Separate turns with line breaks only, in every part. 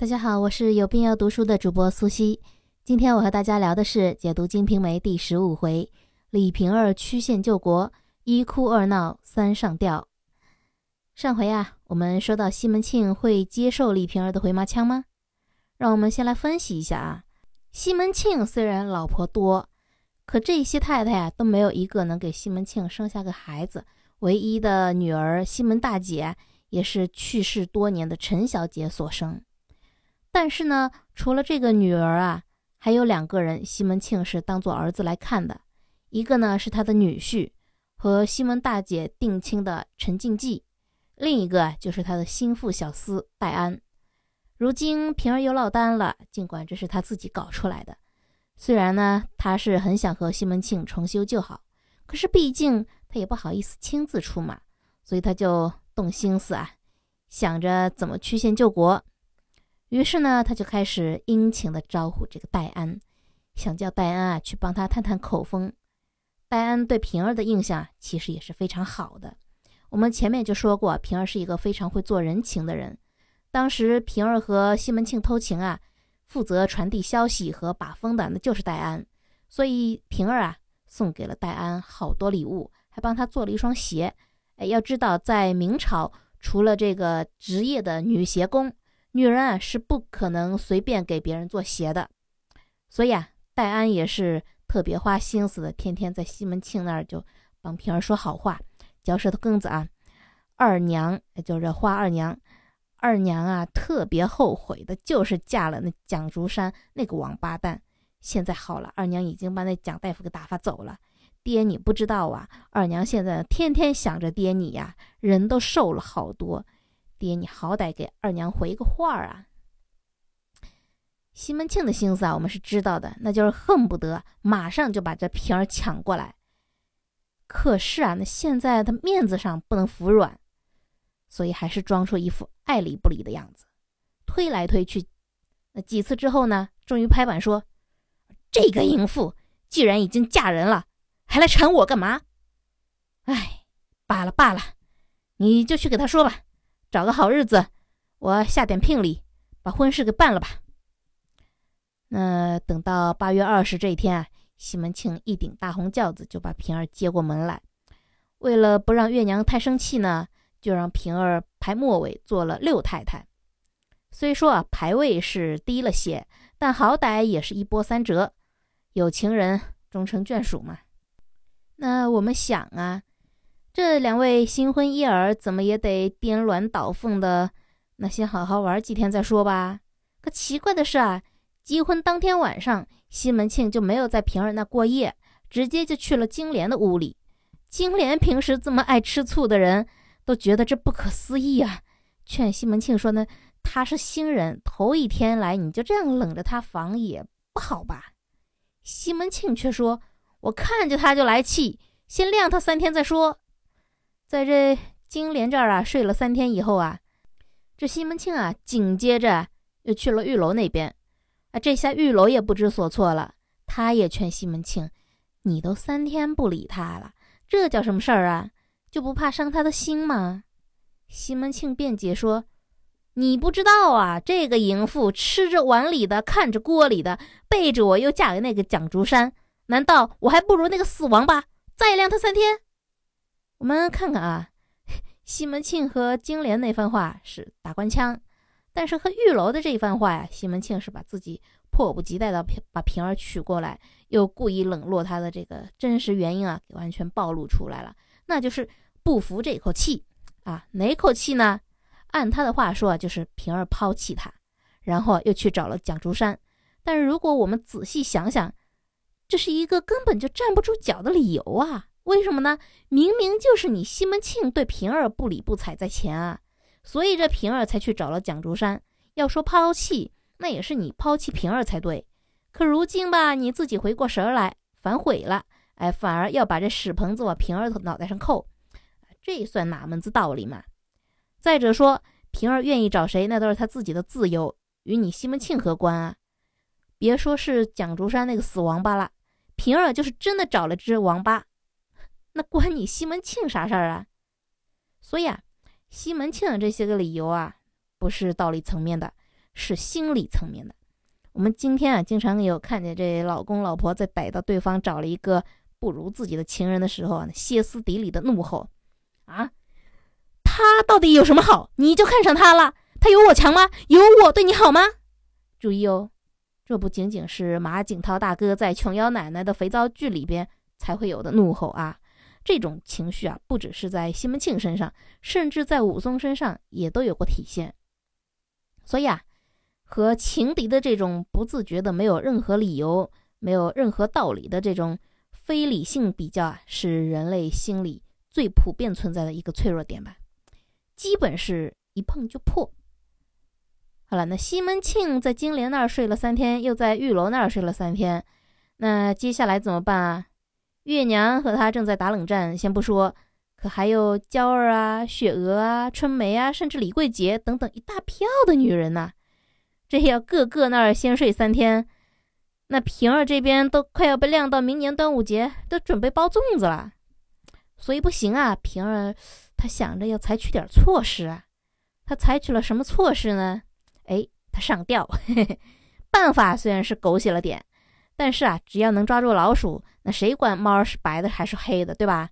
大家好，我是有病要读书的主播苏西。今天我和大家聊的是解读《金瓶梅》第十五回：李瓶儿曲线救国，一哭二闹三上吊。上回啊，我们说到西门庆会接受李瓶儿的回马枪吗？让我们先来分析一下啊。西门庆虽然老婆多，可这些太太啊都没有一个能给西门庆生下个孩子。唯一的女儿西门大姐也是去世多年的陈小姐所生。但是呢，除了这个女儿啊，还有两个人，西门庆是当做儿子来看的。一个呢是他的女婿，和西门大姐定亲的陈静济；另一个就是他的心腹小厮戴安。如今平儿又落单了，尽管这是他自己搞出来的。虽然呢，他是很想和西门庆重修旧好，可是毕竟他也不好意思亲自出马，所以他就动心思啊，想着怎么曲线救国。于是呢，他就开始殷勤的招呼这个戴安，想叫戴安啊去帮他探探口风。戴安对平儿的印象其实也是非常好的。我们前面就说过，平儿是一个非常会做人情的人。当时平儿和西门庆偷情啊，负责传递消息和把风的那就是戴安，所以平儿啊送给了戴安好多礼物，还帮他做了一双鞋。哎，要知道在明朝，除了这个职业的女鞋工。女人啊是不可能随便给别人做鞋的，所以啊，戴安也是特别花心思的，天天在西门庆那儿就帮平儿说好话，嚼舌头根子啊。二娘就是花二娘，二娘啊特别后悔的就是嫁了那蒋竹山那个王八蛋。现在好了，二娘已经把那蒋大夫给打发走了。爹你不知道啊，二娘现在天天想着爹你呀，人都瘦了好多。爹，你好歹给二娘回个话啊！西门庆的心思啊，我们是知道的，那就是恨不得马上就把这瓶儿抢过来。可是啊，那现在他面子上不能服软，所以还是装出一副爱理不理的样子，推来推去。那几次之后呢，终于拍板说：“这个淫妇既然已经嫁人了，还来缠我干嘛？哎，罢了罢了，你就去给他说吧。”找个好日子，我下点聘礼，把婚事给办了吧。那等到八月二十这一天啊，西门庆一顶大红轿子就把平儿接过门来。为了不让月娘太生气呢，就让平儿排末尾做了六太太。虽说啊排位是低了些，但好歹也是一波三折，有情人终成眷属嘛。那我们想啊。这两位新婚燕尔怎么也得颠鸾倒凤的，那先好好玩几天再说吧。可奇怪的是啊，结婚当天晚上，西门庆就没有在平儿那过夜，直接就去了金莲的屋里。金莲平时这么爱吃醋的人，都觉得这不可思议啊，劝西门庆说呢，他是新人，头一天来你就这样冷着他房也不好吧。西门庆却说，我看见他就来气，先晾他三天再说。在这金莲这儿啊睡了三天以后啊，这西门庆啊紧接着又去了玉楼那边啊，这下玉楼也不知所措了。他也劝西门庆：“你都三天不理他了，这叫什么事儿啊？就不怕伤他的心吗？”西门庆辩解说：“你不知道啊，这个淫妇吃着碗里的，看着锅里的，背着我又嫁给那个蒋竹山，难道我还不如那个死王八？再晾他三天？”我们看看啊，西门庆和金莲那番话是打官腔，但是和玉楼的这一番话呀，西门庆是把自己迫不及待的把平儿娶过来，又故意冷落他的这个真实原因啊，完全暴露出来了，那就是不服这口气啊，哪口气呢？按他的话说啊，就是平儿抛弃他，然后又去找了蒋竹山。但是如果我们仔细想想，这是一个根本就站不住脚的理由啊。为什么呢？明明就是你西门庆对平儿不理不睬在前啊，所以这平儿才去找了蒋竹山。要说抛弃，那也是你抛弃平儿才对。可如今吧，你自己回过神来反悔了，哎，反而要把这屎盆子往平儿的脑袋上扣，这算哪门子道理嘛？再者说，平儿愿意找谁，那都是他自己的自由，与你西门庆何关啊？别说是蒋竹山那个死王八了，平儿就是真的找了只王八。那关你西门庆啥事儿啊？所以啊，西门庆这些个理由啊，不是道理层面的，是心理层面的。我们今天啊，经常有看见这老公老婆在逮到对方找了一个不如自己的情人的时候啊，歇斯底里的怒吼：“啊，他到底有什么好？你就看上他了？他有我强吗？有我对你好吗？”注意哦，这不仅仅是马景涛大哥在琼瑶奶奶的肥皂剧里边才会有的怒吼啊。这种情绪啊，不只是在西门庆身上，甚至在武松身上也都有过体现。所以啊，和情敌的这种不自觉的、没有任何理由、没有任何道理的这种非理性比较啊，是人类心理最普遍存在的一个脆弱点吧，基本是一碰就破。好了，那西门庆在金莲那儿睡了三天，又在玉楼那儿睡了三天，那接下来怎么办啊？月娘和他正在打冷战，先不说，可还有娇儿啊、雪娥啊、春梅啊，甚至李桂杰等等一大票的女人呐。这要个个那儿先睡三天，那平儿这边都快要被晾到明年端午节，都准备包粽子了。所以不行啊，平儿她想着要采取点措施啊。她采取了什么措施呢？哎，她上吊。办法虽然是狗血了点。但是啊，只要能抓住老鼠，那谁管猫是白的还是黑的，对吧？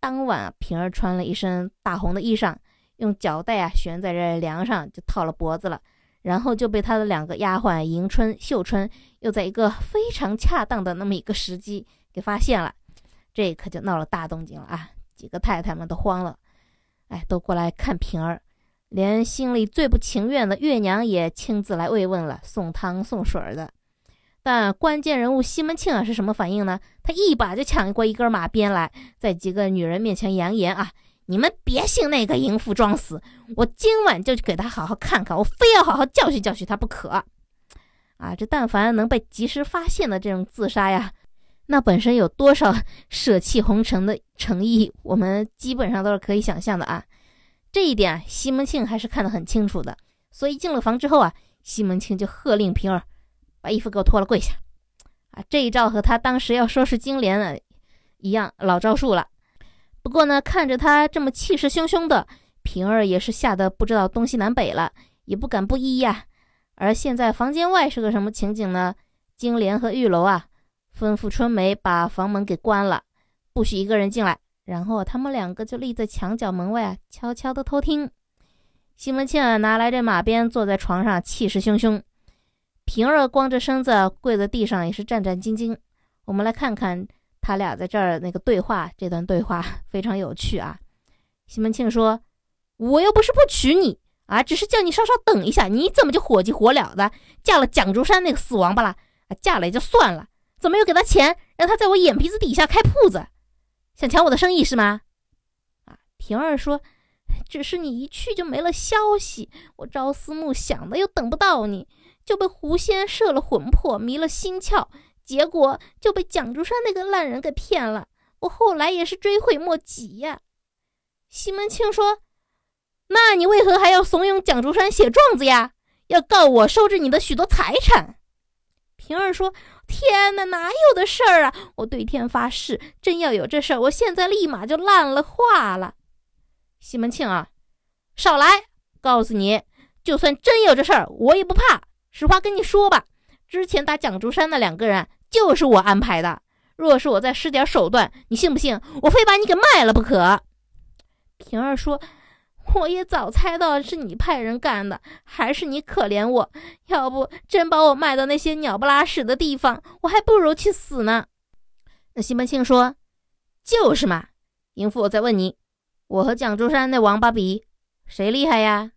当晚，平儿穿了一身大红的衣裳，用脚带啊悬在这梁上，就套了脖子了。然后就被他的两个丫鬟迎春、秀春，又在一个非常恰当的那么一个时机给发现了，这可就闹了大动静了啊！几个太太们都慌了，哎，都过来看平儿，连心里最不情愿的月娘也亲自来慰问了，送汤送水的。但关键人物西门庆啊是什么反应呢？他一把就抢过一根马鞭来，在几个女人面前扬言啊：“你们别信那个淫妇装死，我今晚就去给他好好看看，我非要好好教训教训他不可！”啊，这但凡能被及时发现的这种自杀呀，那本身有多少舍弃红尘的诚意，我们基本上都是可以想象的啊。这一点西门庆还是看得很清楚的，所以进了房之后啊，西门庆就喝令平儿。把衣服给我脱了，跪下！啊，这一招和他当时要收拾金莲的一样，老招数了。不过呢，看着他这么气势汹汹的，平儿也是吓得不知道东西南北了，也不敢不依呀。而现在房间外是个什么情景呢？金莲和玉楼啊，吩咐春梅把房门给关了，不许一个人进来。然后他们两个就立在墙角门外啊，悄悄的偷听。西门庆啊，拿来这马鞭，坐在床上，气势汹汹。平儿光着身子跪在地上，也是战战兢兢。我们来看看他俩在这儿那个对话，这段对话 非常有趣啊。西门庆说：“我又不是不娶你啊，只是叫你稍稍等一下，你怎么就火急火燎的嫁了蒋竹山那个死王八了？啊，嫁了也就算了，怎么又给他钱，让他在我眼皮子底下开铺子，想抢我的生意是吗？”啊，平儿说：“只是你一去就没了消息，我朝思暮想的又等不到你。”就被狐仙摄了魂魄，迷了心窍，结果就被蒋竹山那个烂人给骗了。我后来也是追悔莫及呀。西门庆说：“那你为何还要怂恿蒋竹山写状子呀？要告我收治你的许多财产？”平儿说：“天哪，哪有的事儿啊！我对天发誓，真要有这事儿，我现在立马就烂了话了。”西门庆啊，少来！告诉你，就算真有这事儿，我也不怕。实话跟你说吧，之前打蒋竹山那两个人就是我安排的。若是我再施点手段，你信不信我非把你给卖了不可？平儿说：“我也早猜到是你派人干的，还是你可怜我？要不真把我卖到那些鸟不拉屎的地方，我还不如去死呢。”那西门庆说：“就是嘛，淫妇，我再问你，我和蒋竹山那王八比，谁厉害呀？”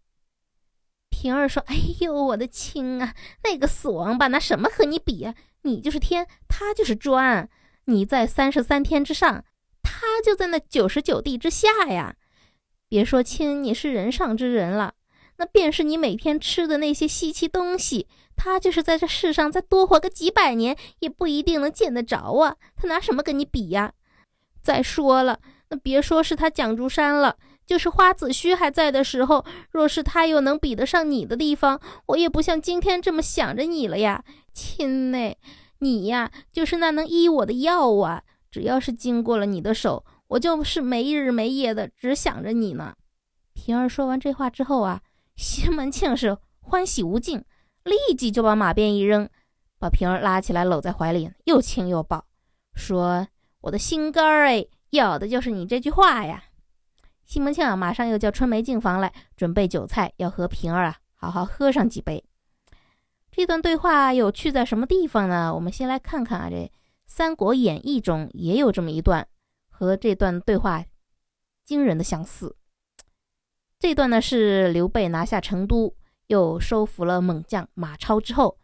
平儿说：“哎呦，我的亲啊，那个死王八拿什么和你比呀？你就是天，他就是砖。你在三十三天之上，他就在那九十九地之下呀。别说亲，你是人上之人了，那便是你每天吃的那些稀奇东西，他就是在这世上再多活个几百年，也不一定能见得着啊。他拿什么跟你比呀？再说了，那别说是他蒋竹山了。”就是花子虚还在的时候，若是他有能比得上你的地方，我也不像今天这么想着你了呀，亲呢，你呀，就是那能医我的药啊！只要是经过了你的手，我就是没日没夜的只想着你呢。平儿说完这话之后啊，西门庆是欢喜无尽，立即就把马鞭一扔，把平儿拉起来搂在怀里，又亲又抱，说：“我的心肝儿哎，要的就是你这句话呀。”西门庆啊，马上又叫春梅进房来准备酒菜，要和平儿啊好好喝上几杯。这段对话有趣在什么地方呢？我们先来看看啊，这《三国演义》中也有这么一段，和这段对话惊人的相似。这段呢是刘备拿下成都，又收服了猛将马超之后，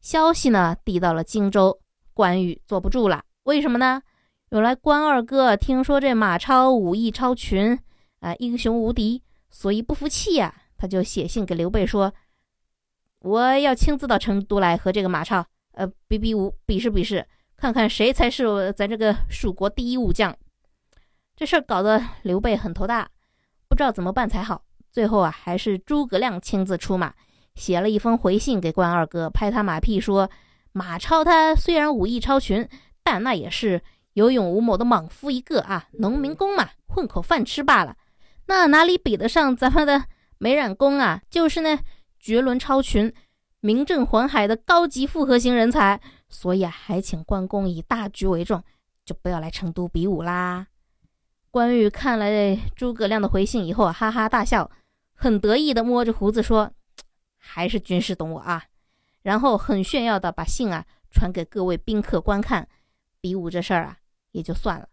消息呢递到了荆州，关羽坐不住了。为什么呢？原来关二哥听说这马超武艺超群。啊，英雄无敌，所以不服气呀，他就写信给刘备说：“我要亲自到成都来和这个马超，呃，比比武，比试比试，看看谁才是咱这个蜀国第一武将。”这事儿搞得刘备很头大，不知道怎么办才好。最后啊，还是诸葛亮亲自出马，写了一封回信给关二哥，拍他马屁说：“马超他虽然武艺超群，但那也是有勇无谋的莽夫一个啊，农民工嘛，混口饭吃罢了。”那哪里比得上咱们的美髯公啊？就是那绝伦超群、名震环海的高级复合型人才。所以啊，还请关公以大局为重，就不要来成都比武啦。关羽看了诸葛亮的回信以后，哈哈大笑，很得意的摸着胡子说：“还是军师懂我啊。”然后很炫耀的把信啊传给各位宾客观看。比武这事儿啊也就算了。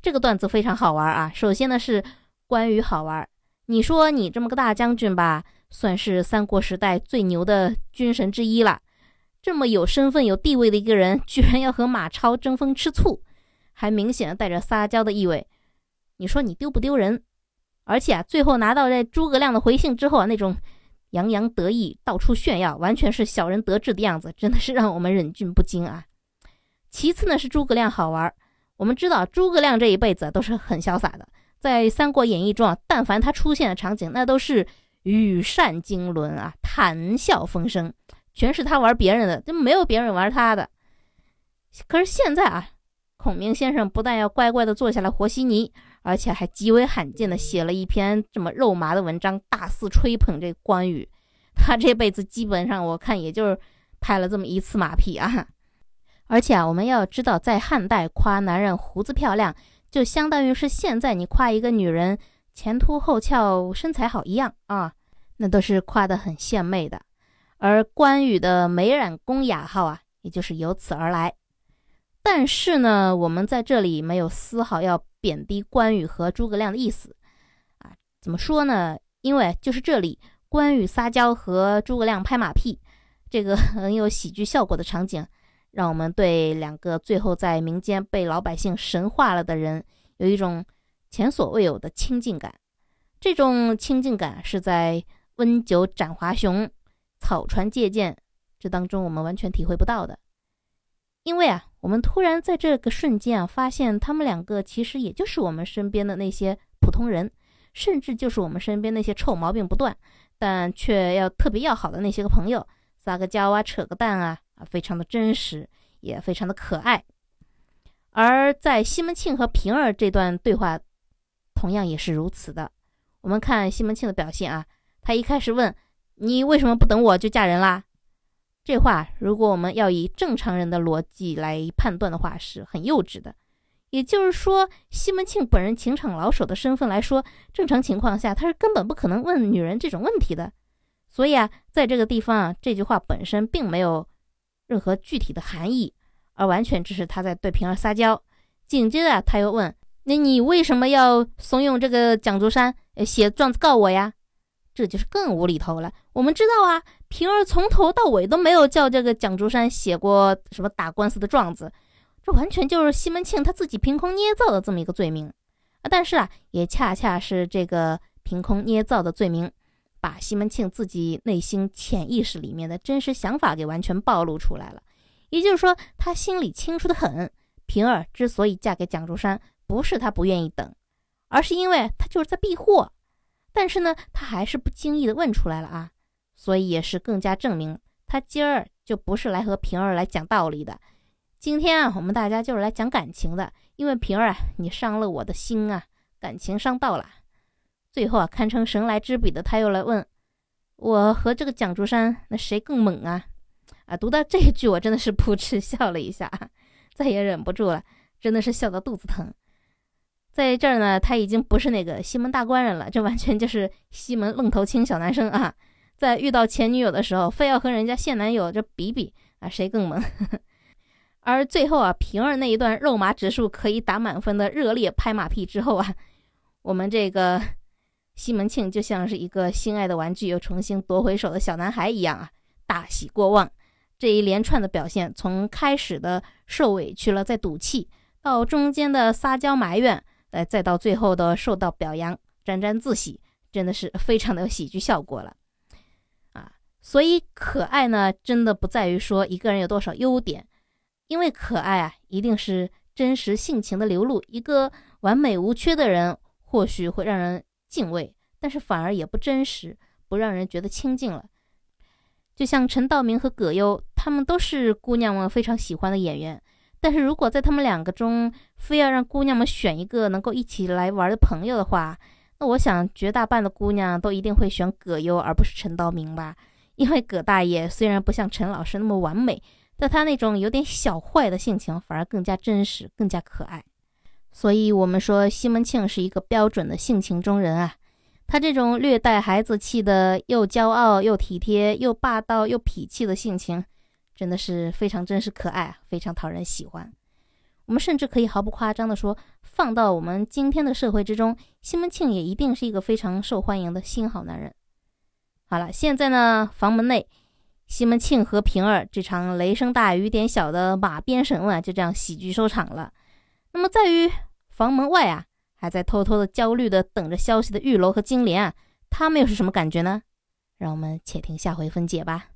这个段子非常好玩啊。首先呢是。关羽好玩，你说你这么个大将军吧，算是三国时代最牛的军神之一了。这么有身份、有地位的一个人，居然要和马超争风吃醋，还明显带着撒娇的意味。你说你丢不丢人？而且啊，最后拿到这诸葛亮的回信之后啊，那种洋洋得意、到处炫耀，完全是小人得志的样子，真的是让我们忍俊不禁啊。其次呢，是诸葛亮好玩。我们知道诸葛亮这一辈子都是很潇洒的。在《三国演义》中啊，但凡他出现的场景，那都是羽扇经纶啊，谈笑风生，全是他玩别人的，就没有别人玩他的。可是现在啊，孔明先生不但要乖乖的坐下来和稀泥，而且还极为罕见的写了一篇这么肉麻的文章，大肆吹捧这关羽。他这辈子基本上我看也就是拍了这么一次马屁啊。而且啊，我们要知道，在汉代夸男人胡子漂亮。就相当于是现在你夸一个女人前凸后翘、身材好一样啊，那都是夸得很献媚的。而关羽的美髯公雅号啊，也就是由此而来。但是呢，我们在这里没有丝毫要贬低关羽和诸葛亮的意思啊。怎么说呢？因为就是这里关羽撒娇和诸葛亮拍马屁，这个 很有喜剧效果的场景。让我们对两个最后在民间被老百姓神化了的人有一种前所未有的亲近感。这种亲近感是在温酒斩华雄、草船借箭这当中我们完全体会不到的。因为啊，我们突然在这个瞬间啊，发现他们两个其实也就是我们身边的那些普通人，甚至就是我们身边那些臭毛病不断，但却要特别要好的那些个朋友，撒个娇啊，扯个淡啊。非常的真实，也非常的可爱。而在西门庆和平儿这段对话，同样也是如此的。我们看西门庆的表现啊，他一开始问你为什么不等我就嫁人啦？这话如果我们要以正常人的逻辑来判断的话，是很幼稚的。也就是说，西门庆本人情场老手的身份来说，正常情况下他是根本不可能问女人这种问题的。所以啊，在这个地方啊，这句话本身并没有。任何具体的含义，而完全只是他在对平儿撒娇。紧接着他又问：“那你为什么要怂恿这个蒋竹山写状子告我呀？”这就是更无厘头了。我们知道啊，平儿从头到尾都没有叫这个蒋竹山写过什么打官司的状子，这完全就是西门庆他自己凭空捏造的这么一个罪名啊！但是啊，也恰恰是这个凭空捏造的罪名。把西门庆自己内心潜意识里面的真实想法给完全暴露出来了，也就是说，他心里清楚的很。平儿之所以嫁给蒋竹山，不是他不愿意等，而是因为他就是在避祸。但是呢，他还是不经意的问出来了啊，所以也是更加证明他今儿就不是来和平儿来讲道理的。今天啊，我们大家就是来讲感情的，因为平儿啊，你伤了我的心啊，感情伤到了。最后啊，堪称神来之笔的他又来问：“我和这个蒋竹山，那谁更猛啊？啊，读到这一句，我真的是噗嗤笑了一下，再也忍不住了，真的是笑到肚子疼。在这儿呢，他已经不是那个西门大官人了，这完全就是西门愣头青小男生啊！在遇到前女友的时候，非要和人家现男友这比比啊，谁更猛？而最后啊，平儿那一段肉麻指数可以打满分的热烈拍马屁之后啊，我们这个西门庆就像是一个心爱的玩具又重新夺回手的小男孩一样啊，大喜过望。这一连串的表现，从开始的受委屈了再赌气，到中间的撒娇埋怨。呃，再到最后的受到表扬，沾沾自喜，真的是 非常的有喜剧效果了，啊！所以可爱呢，真的不在于说一个人有多少优点，因为可爱啊，一定是真实性情的流露。一个完美无缺的人，或许会让人敬畏，但是反而也不真实，不让人觉得亲近了。就像陈道明和葛优，他们都是姑娘们非常喜欢的演员。但是如果在他们两个中，非要让姑娘们选一个能够一起来玩的朋友的话，那我想绝大半的姑娘都一定会选葛优而不是陈道明吧？因为葛大爷虽然不像陈老师那么完美，但他那种有点小坏的性情反而更加真实，更加可爱。所以，我们说西门庆是一个标准的性情中人啊。他这种略带孩子气的，又骄傲又体贴，又霸道又痞气的性情。真的是非常真实可爱，非常讨人喜欢。我们甚至可以毫不夸张地说，放到我们今天的社会之中，西门庆也一定是一个非常受欢迎的新好男人。好了，现在呢，房门内，西门庆和平儿这场雷声大雨点小的马鞭审问就这样喜剧收场了。那么，在于房门外啊，还在偷偷的焦虑的等着消息的玉楼和金莲啊，他们又是什么感觉呢？让我们且听下回分解吧。